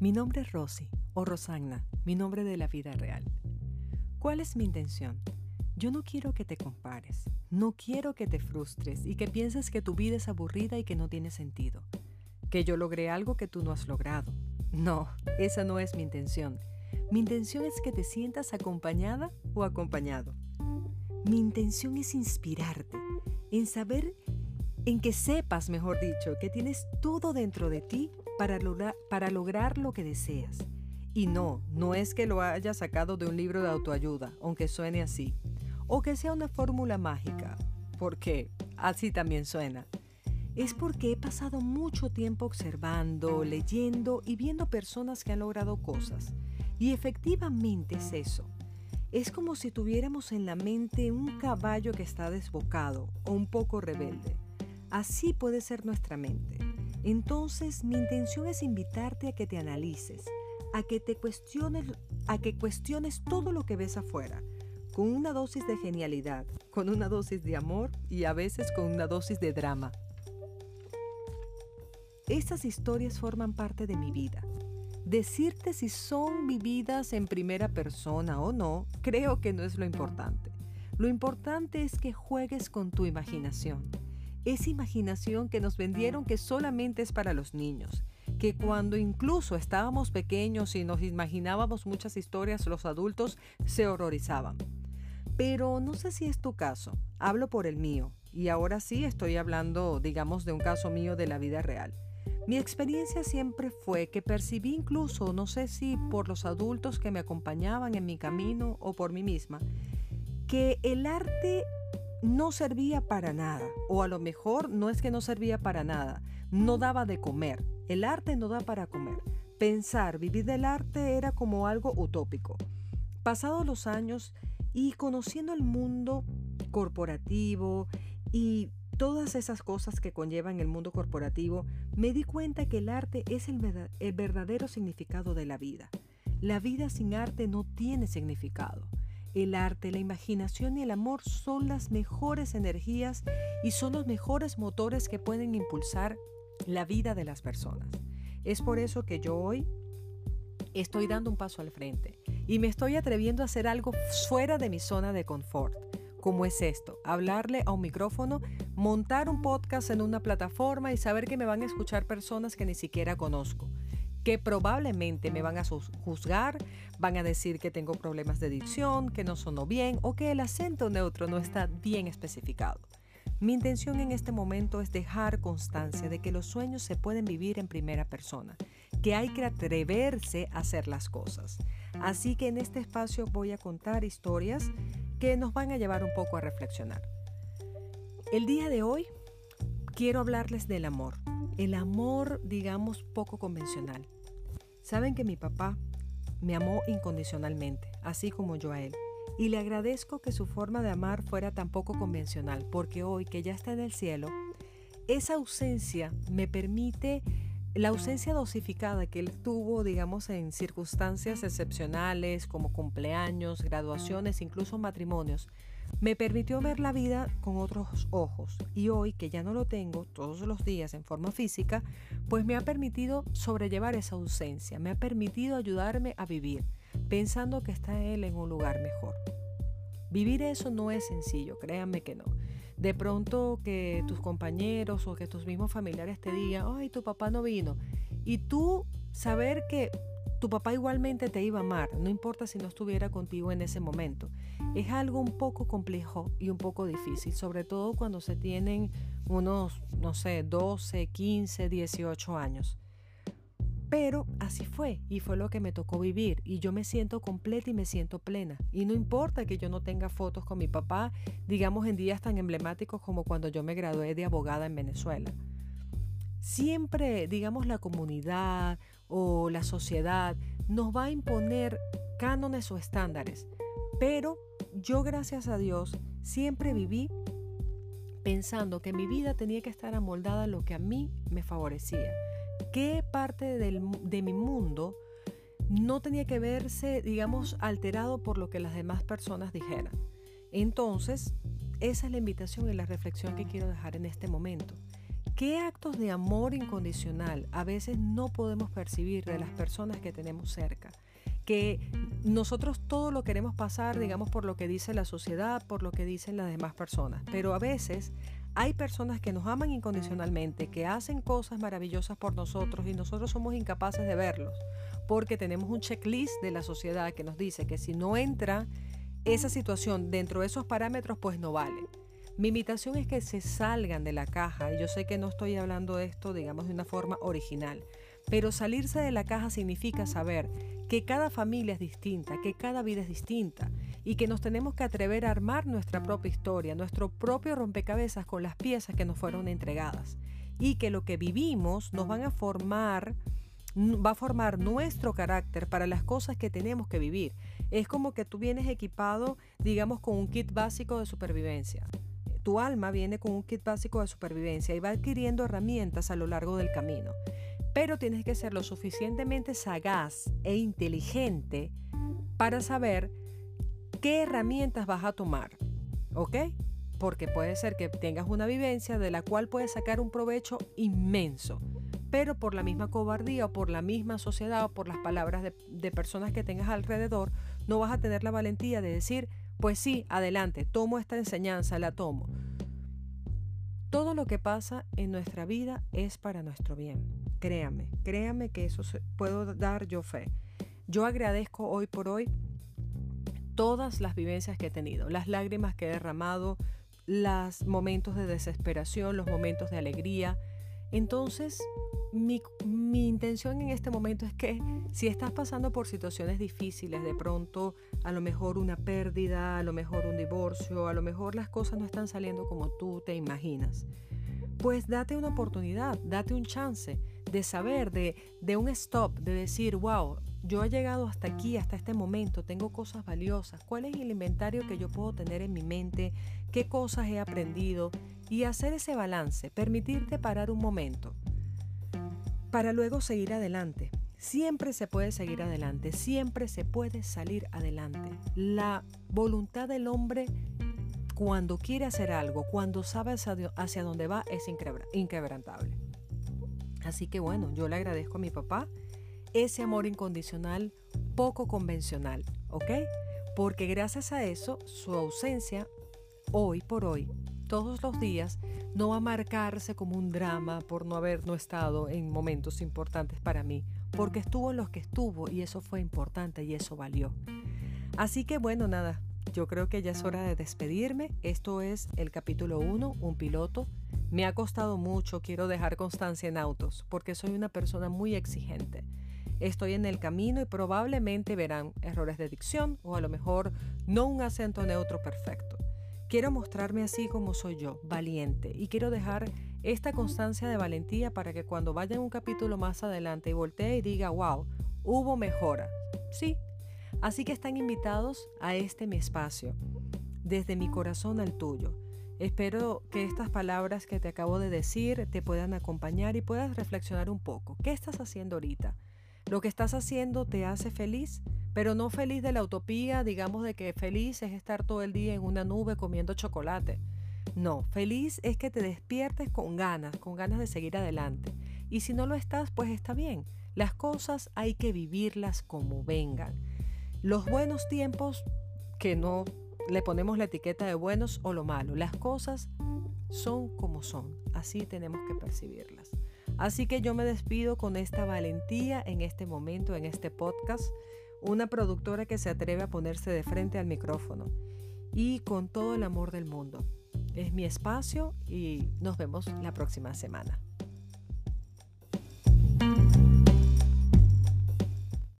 Mi nombre es Rosy, o Rosanna, mi nombre de la vida real. ¿Cuál es mi intención? Yo no quiero que te compares, no quiero que te frustres y que pienses que tu vida es aburrida y que no tiene sentido, que yo logré algo que tú no has logrado. No, esa no es mi intención. Mi intención es que te sientas acompañada o acompañado. Mi intención es inspirarte, en saber, en que sepas, mejor dicho, que tienes todo dentro de ti para, lograr lo que deseas. Y no, no es que lo haya sacado de un libro de autoayuda, aunque suene así, o que sea una fórmula mágica, porque así también suena. Es porque he pasado mucho tiempo observando, leyendo y viendo personas que han logrado cosas. Y efectivamente es eso. Es como si tuviéramos en la mente un caballo que está desbocado o un poco rebelde. Así puede ser nuestra mente. Entonces mi intención es invitarte a que te analices, a que te cuestiones, a que cuestiones todo lo que ves afuera, con una dosis de genialidad, con una dosis de amor y a veces con una dosis de drama. Estas historias forman parte de mi vida. Decirte si son vividas en primera persona o no, creo que no es lo importante. Lo importante es que juegues con tu imaginación esa imaginación que nos vendieron que solamente es para los niños, que cuando incluso estábamos pequeños y nos imaginábamos muchas historias, los adultos se horrorizaban. Pero no sé si es tu caso, hablo por el mío, y ahora sí estoy hablando, digamos, de un caso mío de la vida real. Mi experiencia siempre fue que percibí incluso, no sé si por los adultos que me acompañaban en mi camino o por mí misma, que el arte no servía para nada, o a lo mejor no es que no servía para nada, no daba de comer. El arte no da para comer. Pensar, vivir del arte era como algo utópico. Pasados los años y conociendo el mundo corporativo y todas esas cosas que conllevan el mundo corporativo, me di cuenta que el arte es el, verdadero significado de la vida. La vida sin arte no tiene significado. El arte, la imaginación y el amor son las mejores energías y son los mejores motores que pueden impulsar la vida de las personas. Es por eso que yo hoy estoy dando un paso al frente y me estoy atreviendo a hacer algo fuera de mi zona de confort. como es esto? Hablarle a un micrófono, montar un podcast en una plataforma y saber que me van a escuchar personas que ni siquiera conozco que probablemente me van a juzgar, van a decir que tengo problemas de dicción, que no sonó bien o que el acento neutro no está bien especificado. Mi intención en este momento es dejar constancia de que los sueños se pueden vivir en primera persona, que hay que atreverse a hacer las cosas. Así que en este espacio voy a contar historias que nos van a llevar un poco a reflexionar. El día de hoy quiero hablarles del amor, el amor digamos poco convencional. Saben que mi papá me amó incondicionalmente, así como yo a él. Y le agradezco que su forma de amar fuera tan poco convencional, porque hoy que ya está en el cielo, esa ausencia me permite, la ausencia dosificada que él tuvo, digamos, en circunstancias excepcionales como cumpleaños, graduaciones, incluso matrimonios, me permitió ver la vida con otros ojos y hoy que ya no lo tengo todos los días en forma física, pues me ha permitido sobrellevar esa ausencia, me ha permitido ayudarme a vivir, pensando que está Él en un lugar mejor. Vivir eso no es sencillo, créanme que no. De pronto que tus compañeros o que tus mismos familiares te digan, ay, tu papá no vino. Y tú saber que tu papá igualmente te iba a amar, no importa si no estuviera contigo en ese momento. Es algo un poco complejo y un poco difícil, sobre todo cuando se tienen unos, no sé, 12, 15, 18 años. Pero así fue y fue lo que me tocó vivir y yo me siento completa y me siento plena. Y no importa que yo no tenga fotos con mi papá, digamos en días tan emblemáticos como cuando yo me gradué de abogada en Venezuela. Siempre, digamos, la comunidad o la sociedad nos va a imponer cánones o estándares. Pero yo, gracias a Dios, siempre viví pensando que mi vida tenía que estar amoldada a lo que a mí me favorecía. ¿Qué parte de mi mundo no tenía que verse, digamos, alterado por lo que las demás personas dijeran? Entonces, esa es la invitación y la reflexión que quiero dejar en este momento ¿Qué actos de amor incondicional a veces no podemos percibir de las personas que tenemos cerca? Que nosotros todo lo queremos pasar, digamos, por lo que dice la sociedad, por lo que dicen las demás personas, pero a veces hay personas que nos aman incondicionalmente, que hacen cosas maravillosas por nosotros y nosotros somos incapaces de verlos, porque tenemos un checklist de la sociedad que nos dice que si no entra esa situación dentro de esos parámetros, pues no vale. Mi invitación es que se salgan de la caja, y yo sé que no estoy hablando de esto, digamos, de una forma original, pero salirse de la caja significa saber que cada familia es distinta, que cada vida es distinta y que nos tenemos que atrever a armar nuestra propia historia, nuestro propio rompecabezas con las piezas que nos fueron entregadas y que lo que vivimos nos van a formar va a formar nuestro carácter para las cosas que tenemos que vivir. Es como que tú vienes equipado, digamos, con un kit básico de supervivencia tu alma viene con un kit básico de supervivencia y va adquiriendo herramientas a lo largo del camino. Pero tienes que ser lo suficientemente sagaz e inteligente para saber qué herramientas vas a tomar. ¿Ok? Porque puede ser que tengas una vivencia de la cual puedes sacar un provecho inmenso, pero por la misma cobardía o por la misma sociedad o por las palabras de, de personas que tengas alrededor, no vas a tener la valentía de decir, pues sí, adelante, tomo esta enseñanza, la tomo. Todo lo que pasa en nuestra vida es para nuestro bien. Créame, créame que eso puedo dar yo fe. Yo agradezco hoy por hoy todas las vivencias que he tenido, las lágrimas que he derramado, los momentos de desesperación, los momentos de alegría. Entonces, mi, intención en este momento es que si estás pasando por situaciones difíciles, de pronto a lo mejor una pérdida, a lo mejor un divorcio, a lo mejor las cosas no están saliendo como tú te imaginas, pues date una oportunidad, date un chance de saber, de, de un stop, de decir, wow, yo he llegado hasta aquí, hasta este momento, tengo cosas valiosas, cuál es el inventario que yo puedo tener en mi mente, qué cosas he aprendido y hacer ese balance, permitirte parar un momento para luego seguir adelante. Siempre se puede seguir adelante, siempre se puede salir adelante. La voluntad del hombre cuando quiere hacer algo, cuando sabe hacia dónde va, es inquebrantable. Así que bueno, yo le agradezco a mi papá ese amor incondicional poco convencional, ¿ok? Porque gracias a eso, su ausencia, hoy por hoy, todos los días, no va a marcarse como un drama por no haber no estado en momentos importantes para mí, porque estuvo en los que estuvo y eso fue importante y eso valió. Así que bueno, nada, yo creo que ya es hora de despedirme. Esto es el capítulo 1, un piloto. Me ha costado mucho, quiero dejar constancia en autos, porque soy una persona muy exigente. Estoy en el camino y probablemente verán errores de dicción o a lo mejor no un acento neutro perfecto. Quiero mostrarme así como soy yo, valiente, y quiero dejar esta constancia de valentía para que cuando vaya un capítulo más adelante y voltee y diga, wow, hubo mejora. Sí, así que están invitados a este mi espacio, desde mi corazón al tuyo. Espero que estas palabras que te acabo de decir te puedan acompañar y puedas reflexionar un poco. ¿Qué estás haciendo ahorita? ¿Lo que estás haciendo te hace feliz? Pero no feliz de la utopía, digamos de que feliz es estar todo el día en una nube comiendo chocolate. No, feliz es que te despiertes con ganas, con ganas de seguir adelante. Y si no lo estás, pues está bien. Las cosas hay que vivirlas como vengan. Los buenos tiempos, que no le ponemos la etiqueta de buenos o lo malo, las cosas son como son. Así tenemos que percibirlas. Así que yo me despido con esta valentía en este momento, en este podcast una productora que se atreve a ponerse de frente al micrófono y con todo el amor del mundo. Es mi espacio y nos vemos la próxima semana.